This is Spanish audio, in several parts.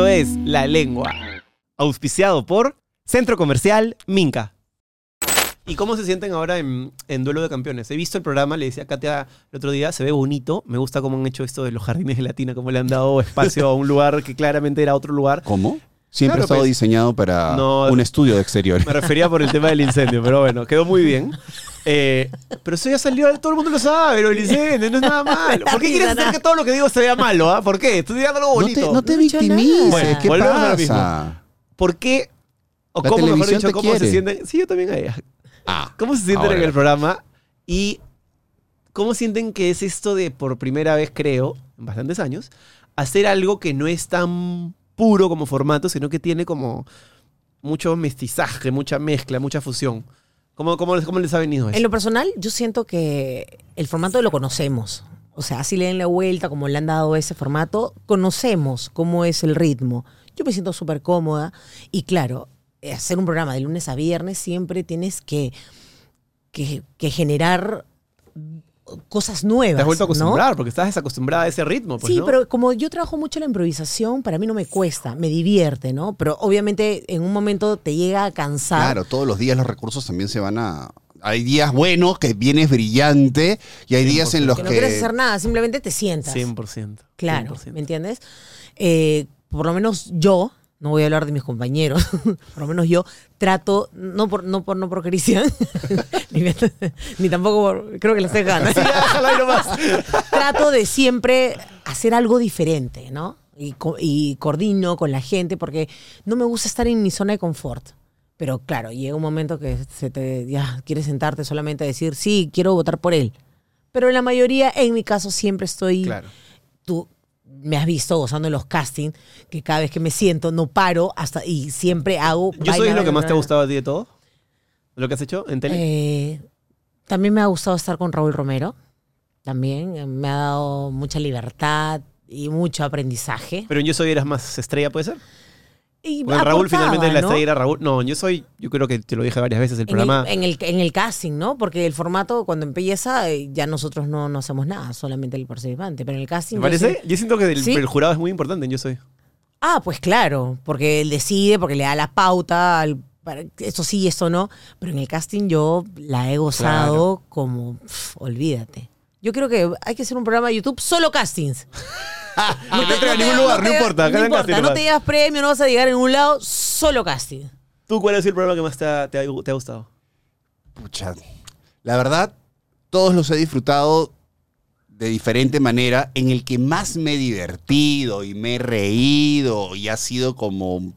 Esto es La Lengua, auspiciado por Centro Comercial Minca. ¿Y cómo se sienten ahora en, en Duelo de Campeones? He visto el programa, le decía a Katia el otro día, se ve bonito. Me gusta cómo han hecho esto de los jardines de Latina, cómo le han dado espacio a un lugar que claramente era otro lugar. ¿Cómo? Siempre Claro, ha estado pues. diseñado para No, un estudio de exterior. Me refería por el tema del incendio, pero bueno, quedó muy bien. Eh, pero eso ya salió, todo el mundo lo sabe, lo incendio, no es nada malo. ¿Por qué quieres hacer que todo lo que digo se vea malo? ah? ¿Por qué? Estoy diciendo algo No bonito. te, no te No he hecho victimices. nada. Bueno, ¿Qué volvemos a lo pasa? ¿Por qué? O La cómo, mejor dicho, te cómo se quiere. sienten. Sí, yo también a ella. Ah, ¿Cómo se sienten ahora. en el programa? Y cómo sienten que es esto de, por primera vez, creo, en bastantes años, hacer algo que no es tan puro como formato, sino que tiene como mucho mestizaje, mucha mezcla, mucha fusión. ¿Cómo, cómo, les- cómo les ha venido eso? En lo personal, yo siento que el formato lo conocemos. O sea, así le den la vuelta, como le han dado ese formato, conocemos cómo es el ritmo. Yo me siento súper cómoda y claro, hacer un programa de lunes a viernes siempre tienes que, que, que generar cosas nuevas. Te has vuelto a ¿no? acostumbrar, porque estás desacostumbrada a ese ritmo. Pues, sí, ¿no? pero como yo trabajo mucho la improvisación, para mí no me cuesta, me divierte, ¿no? Pero obviamente en un momento te llega a cansar. Claro, todos los días los recursos también se van a... Hay días buenos que vienes brillante y hay días en los que que... no quieres hacer nada, simplemente te sientas. 100%. Claro, 100%. ¿me entiendes? Eh, por lo menos yo, no voy a hablar de mis compañeros, por lo menos yo trato, no por, no por, no por Cristian, ni, ni tampoco por, creo que le estoy ganas. Trato de siempre hacer algo diferente, ¿no? Y, y coordino con la gente porque no me gusta estar en mi zona de confort. Pero claro, llega un momento que se te, ya quieres sentarte solamente a decir, sí, quiero votar por él. Pero en la mayoría, en mi caso, siempre estoy Claro. tú me has visto gozando en los castings, que cada vez que me siento no paro hasta y siempre hago. ¿Yo soy lo que más te ha gustado a ti de todo? ¿Lo que has hecho en tele? eh, también me ha gustado estar con Raúl Romero. También eh, me ha dado mucha libertad y mucho aprendizaje. Pero en Yo Soy eras más estrella, ¿puede ser? Y Porque Raúl finalmente la ¿no? estrella era Raúl. No, yo soy, yo creo que te lo dije varias veces, el En programa. el, en, el, en el casting, ¿no? Porque el formato, cuando empieza, eh, ya nosotros no, no hacemos nada, solamente el participante. Pero en el casting. ¿Me yo parece? Yo siento que el, Sí. el jurado es muy importante en Yo Soy. Ah, pues claro, porque él decide, porque le da la pauta, al- para, esto sí, esto no. Pero en el casting yo la he gozado como, pf, olvídate. Yo creo que hay que hacer un programa de YouTube solo castings. No te entrega a ningún lugar, no te- importa. acá No en importa, casting no te llevas premio, no vas a llegar en un lado, solo casting. ¿Tú cuál es el programa que más te ha, te ha- te ha gustado? Pucha, la verdad, todos los he disfrutado de diferente manera. En el que más me he divertido y me he reído y ha sido como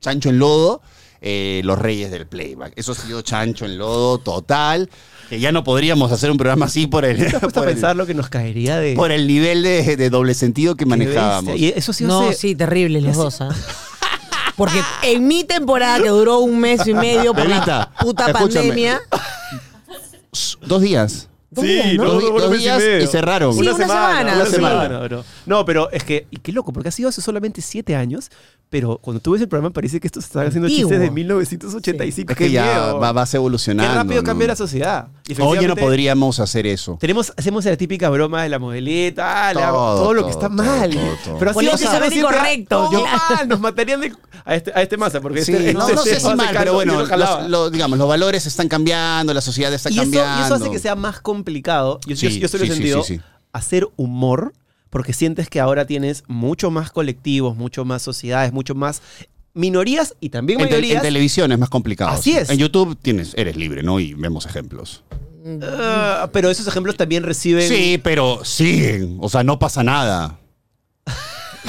chancho en lodo, eh, Los Reyes del Playback. Eso ha sido chancho en lodo total. Que ya no podríamos hacer un programa así por el, ¿Te has puesto a por el, pensar lo que nos caería de. por el nivel de, de doble sentido que manejábamos. Y eso sí No, sí, terribles los dos. Porque en mi temporada, que duró un mes y medio por Bebita, la puta escúchame. pandemia, Dos días. Sí, ¿no? Dos- dos días medio. y cerraron. Sí, Una, una semana, semana. Una Una semana, semana. bro. No, pero es que, y qué loco, porque ha sido hace solamente siete años, pero cuando tú ves el programa parece que esto se está haciendo Antiguo. chistes de 1985. Es Qué que ya va, vas Qué evolucionando. rápido ¿no? cambia la sociedad. Hoy ya no podríamos hacer eso. Tenemos, hacemos la típica broma de la modelita, la- Todo, todo, lo que está todo, mal. todo, todo. Pero así incorrecto, claro. mal, nos matarían de- a este, a este masa, porque Sí, este, no, este no sé si mal, pero yo bueno, los, digamos, los valores están cambiando, la sociedad está eso, y cambiando. eso hace que sea más complicado. Yo, yo, Sí, yo solo he sí, sí, sentido sí, sí. hacer humor porque sientes que ahora tienes mucho más colectivos, mucho más sociedades, mucho más minorías y también En, en televisión es más complicado. Así es. En YouTube tienes, eres libre, ¿no? Y vemos ejemplos. Ah, pero esos ejemplos también reciben. Sí, pero siguen. O sea, no pasa nada.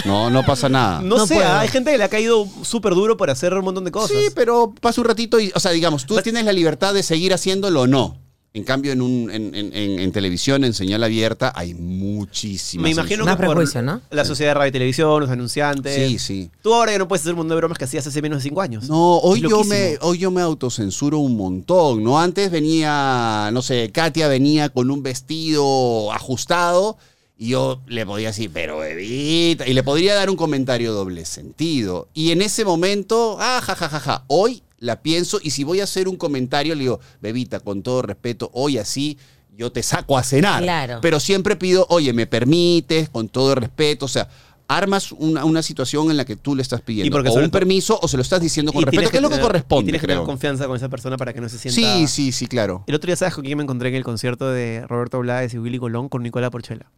No, no pasa nada. No, No sé, puedo. hay gente que le ha caído súper duro por hacer un montón de cosas. Sí, pero pasa un ratito y, o sea, digamos, tú tienes la libertad de seguir haciéndolo o no. En cambio, en, un, en, en- en- en televisión, en señal abierta, hay muchísimas. Me imagino que por ¿no? la sociedad de radio y televisión, los anunciantes. Sí, sí. Tú ahora ya no puedes hacer un mundo de bromas que hacías hace menos de cinco años. No, hoy yo, me, hoy yo me autocensuro un montón, ¿no? Antes venía, no sé, Katia venía con un vestido ajustado y yo le podía decir, pero bebita, y le podría dar un comentario doble sentido. Y en ese momento, ah, ja, ja, ja, ja, hoy la pienso y si voy a hacer un comentario, le digo, bebita, con todo respeto, hoy así yo te saco a cenar. Claro. Pero siempre pido, oye, ¿me permites? Con todo respeto, o sea, armas una, una situación en la que tú le estás pidiendo o un permiso o se lo estás diciendo con Y respeto, tienes que es lo que y corresponde, tienes que tener creo. confianza con esa persona para que no se sienta... Sí, sí, sí, claro. El otro día, ¿sabes con quién me encontré en el concierto de Roberto Blades y Willy Colón? Con Nicola Porchela.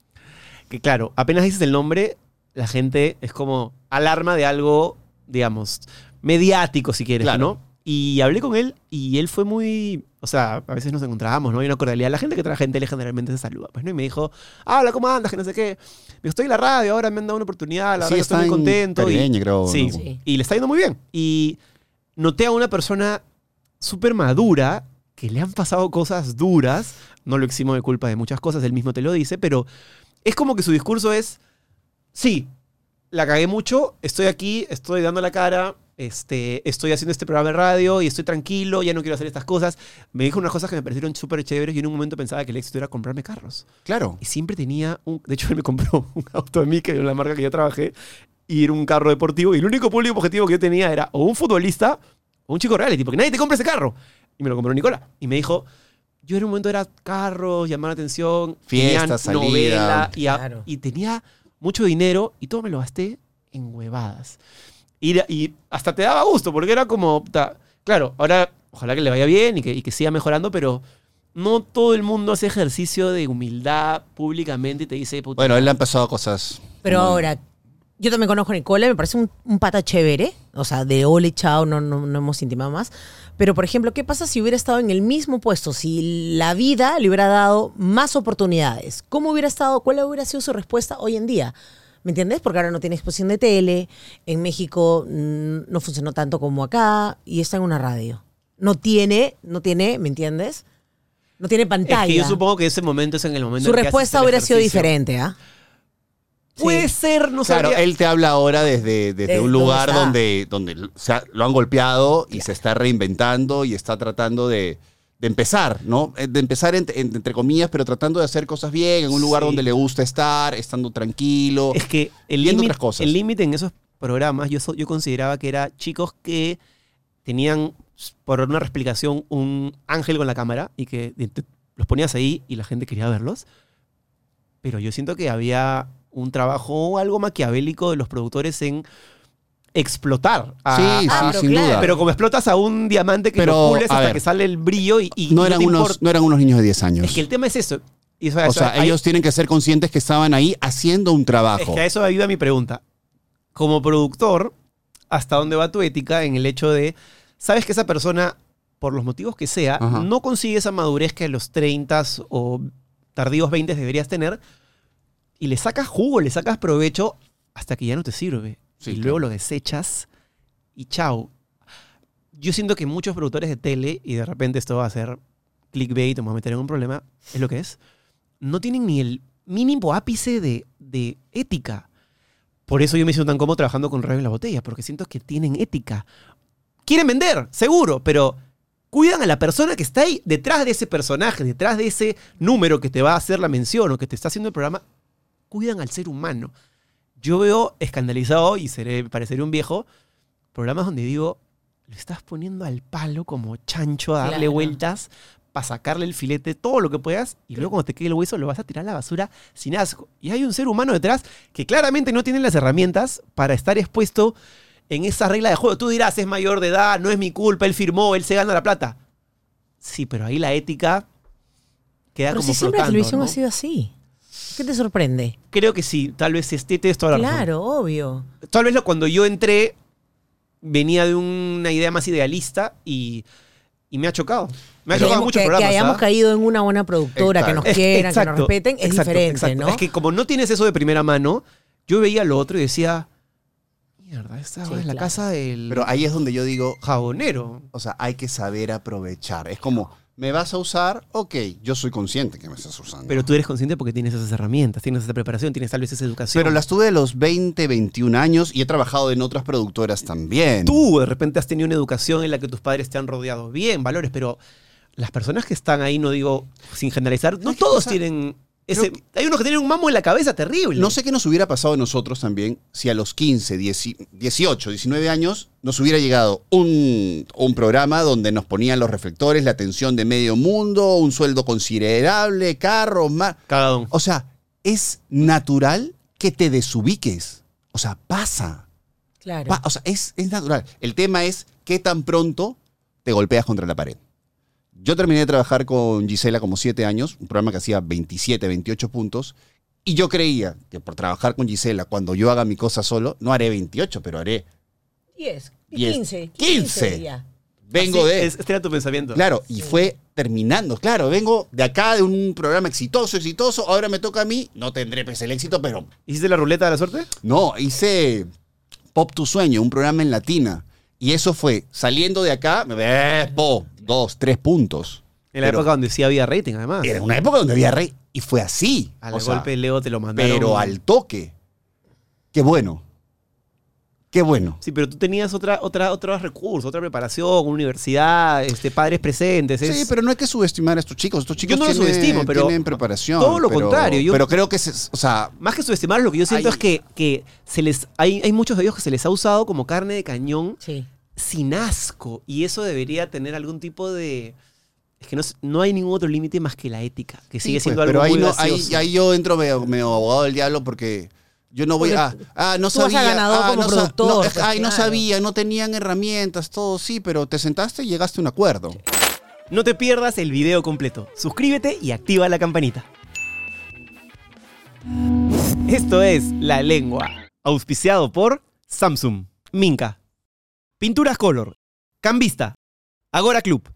Que claro, apenas dices el nombre, la gente es como alarma de algo, digamos, mediático, si quieres, Claro. ¿no? Y hablé con él y él fue muy... O sea, a veces nos encontrábamos, ¿no? Hay una cordialidad. La gente que trabaja en tele generalmente se saluda, pues, ¿no? Y me dijo, habla, ¿cómo andas? Que no sé qué. Me dijo, estoy en la radio, ahora me han dado una oportunidad, la Sí, verdad estoy muy en contento. y- Caribeña, creo, sí, ¿no? Sí. y le está yendo muy bien. Y noté a una persona súper madura que le han pasado cosas duras. No lo eximo de culpa de muchas cosas, él mismo te lo dice, pero es como que su discurso es, sí, la cagué mucho, estoy aquí, estoy dando la cara, este, estoy haciendo este programa de radio y estoy tranquilo, ya no quiero hacer estas cosas. Me dijo unas cosas que me parecieron súper chéveres y en un momento pensaba que el éxito era comprarme carros. Claro. Y siempre tenía un. De hecho, él me compró un auto a mí, que era la marca que yo trabajé, y era un carro deportivo. Y el único público objetivo que yo tenía era o un futbolista o un chico reality, porque nadie te compra ese carro. Y me lo compró Nicola. Y me dijo. Yo en un momento era carros, llamar la atención, Fiesta, tenía salida. novela y, a- Claro. y tenía mucho dinero y todo me lo gasté en huevadas. Y, hasta te daba gusto, porque era como, claro, ahora ojalá que le vaya bien y que, y que siga mejorando, pero no todo el mundo hace ejercicio de humildad públicamente y te dice, puta, Bueno, él le han pasado cosas. Pero muy- ahora, yo también conozco a Nicole, me parece un, un pata chévere. O sea, de ole, chao, no, no, no hemos intimado más. Pero, por ejemplo, ¿qué pasa si hubiera estado en el mismo puesto? Si la vida le hubiera dado más oportunidades. ¿Cómo hubiera estado? ¿Cuál hubiera sido su respuesta hoy en día? ¿Me entiendes? Porque ahora no tiene exposición de tele. En México mm, no funcionó tanto como acá. Y está en una radio. No tiene, no tiene, ¿me entiendes? No tiene pantalla. es que yo supongo que ese momento es en el momento su en que respuesta hubiera sido diferente, ¿ah? Puede Sí. ser, no Claro, sabría. él te habla ahora desde, desde De un lugar donde, donde se ha- lo han golpeado y se está reinventando y está tratando de, de empezar, ¿no? Eh, De empezar en- en- entre comillas, pero tratando de hacer cosas bien, en un lugar Sí. donde le gusta estar, estando tranquilo. Es que el límite otras cosas. el límite en esos programas yo, yo consideraba que era chicos que tenían, por una explicación, un ángel con la cámara y que los ponías ahí y la gente quería verlos. Pero yo siento que había un trabajo algo maquiavélico de los productores en explotar. a- sí, a- sí, Ah, pero sin claro. duda. pero como explotas a un diamante que Pero, lo pules a hasta ver, que sale el brillo y, y no, no eran te unos, no eran unos niños de 10 años. Es que el tema es eso. Y eso- o eso- sea, hay- ellos tienen que ser conscientes que estaban ahí haciendo un Es trabajo. que a eso ayuda mi pregunta. Como productor, ¿hasta dónde va tu ética en el hecho de, sabes que esa persona, por los motivos que sea, Ajá. no consigue esa madurez que a los 30 o tardíos 20 deberías tener y le sacas jugo, le sacas provecho hasta que ya no te sirve? Sí, y claro. luego lo desechas y chao. Yo siento que muchos productores de tele, y de repente esto va a ser clickbait, me voy a meter en un problema, es lo que es, no tienen ni el mínimo ápice de, de ética. Por eso yo me siento tan cómodo trabajando con Radio en la Botella, porque siento que tienen ética. Quieren vender, seguro, pero cuidan a la persona que está ahí detrás de ese personaje, detrás de ese número que te va a hacer la mención o que te está haciendo el programa. Cuidan al ser humano. Yo veo escandalizado, y seré, pareceré un viejo, programas donde digo, lo estás poniendo al palo como chancho a darle Claro. vueltas para sacarle el filete, todo lo que puedas, y luego cuando te quede el hueso lo vas a tirar a la basura sin asco. Y hay un ser humano detrás que claramente no tiene las herramientas para estar expuesto en esa regla de juego. Tú dirás, es mayor de edad, no es mi culpa, él firmó, él se gana la plata. Sí, pero ahí la ética queda Pero como si siempre la televisión ¿no? ha sido así. ¿Qué te sorprende? Creo que sí, tal vez esté tienes toda la razón. Claro, obvio. Tal vez lo- cuando yo entré venía de una idea más idealista y, y me ha chocado. Me ha Que chocado hayamos- muchos que, que hayamos ¿ah? caído en una buena productora, que nos quieran, que nos respeten, es exacto, diferente, exacto. ¿no? Es que como no tienes eso de primera mano, yo veía lo otro y decía, mierda, esta Sí, es la claro. casa del Pero ahí es donde yo digo, jabonero. o sea, hay que saber aprovechar. Es como, ¿me vas a usar? Ok, yo soy consciente que me estás usando. Pero tú eres consciente porque tienes esas herramientas, tienes esa preparación, tienes tal vez esa educación. Pero las tuve de los 20, 21 años y he trabajado en otras productoras también. tú de repente has tenido una educación en la que tus padres te han rodeado bien, valores, pero las personas que están ahí, no digo sin generalizar, no todos tienen ese... Hay unos que tienen un mamo en la cabeza terrible. No sé qué nos hubiera pasado a nosotros también si a los 15, 10 18, 19 años nos hubiera llegado un, un programa donde nos ponían los reflectores, la atención de medio mundo, un sueldo considerable, carros, más. Cagadón. O sea, es natural que te desubiques. O sea, pasa. Claro. Pa- o sea, es, es natural. El tema es qué tan pronto te golpeas contra la pared. Yo terminé de trabajar con Gisela como siete años, un programa que hacía 27, 28 puntos, y yo creía que por trabajar con Gisela, cuando yo haga mi cosa solo, no haré 28, pero haré. 10, Diez. 15, 15. ya. Vengo Así, de... es- Este era tu pensamiento. Claro, y fue terminando. Claro, vengo de acá de un programa exitoso, exitoso, ahora me toca a mí, no tendré pues el éxito, pero ¿Hiciste la ruleta de la suerte? no, hice Pop Tu Sueño, un programa en latina. Y eso fue, saliendo de acá, me ve, po, dos, tres puntos. En la Pero época donde sí había rating, además. Era una época donde había rey. Y fue así. Al o sea, golpe Leo te lo mandaron. pero al toque. Qué bueno. Qué bueno. Sí, pero tú tenías otra, otra, otros recursos, otra preparación, universidad, este, padres presentes. es- Sí, pero no hay que subestimar a estos chicos. Estos chicos no los tienen, subestimo, pero tienen preparación. todo lo pero- contrario, yo- pero creo que, se, o sea, Más que subestimar, lo que yo siento Hay- es que, que se les, hay, hay muchos de ellos que se les ha usado como carne de cañón Sí. sin asco. Y eso debería tener algún tipo de... Es que no, no hay ningún otro límite más que la ética, que sigue Sí, siendo pues, algo pero ahí, muy no, ahí, ahí yo entro medio, medio abogado del diablo porque yo no voy a... Ah, no tú vas a sabía. ganador ah, como no sa- productor, no, pues, ay, no sabía, no tenían herramientas, todo, sí, pero te sentaste y llegaste a un acuerdo. No te pierdas el video completo. Suscríbete y activa la campanita. Esto es La Lengua, auspiciado por Samsung, Minca, Pinturas Color, Cambista, Agora Club,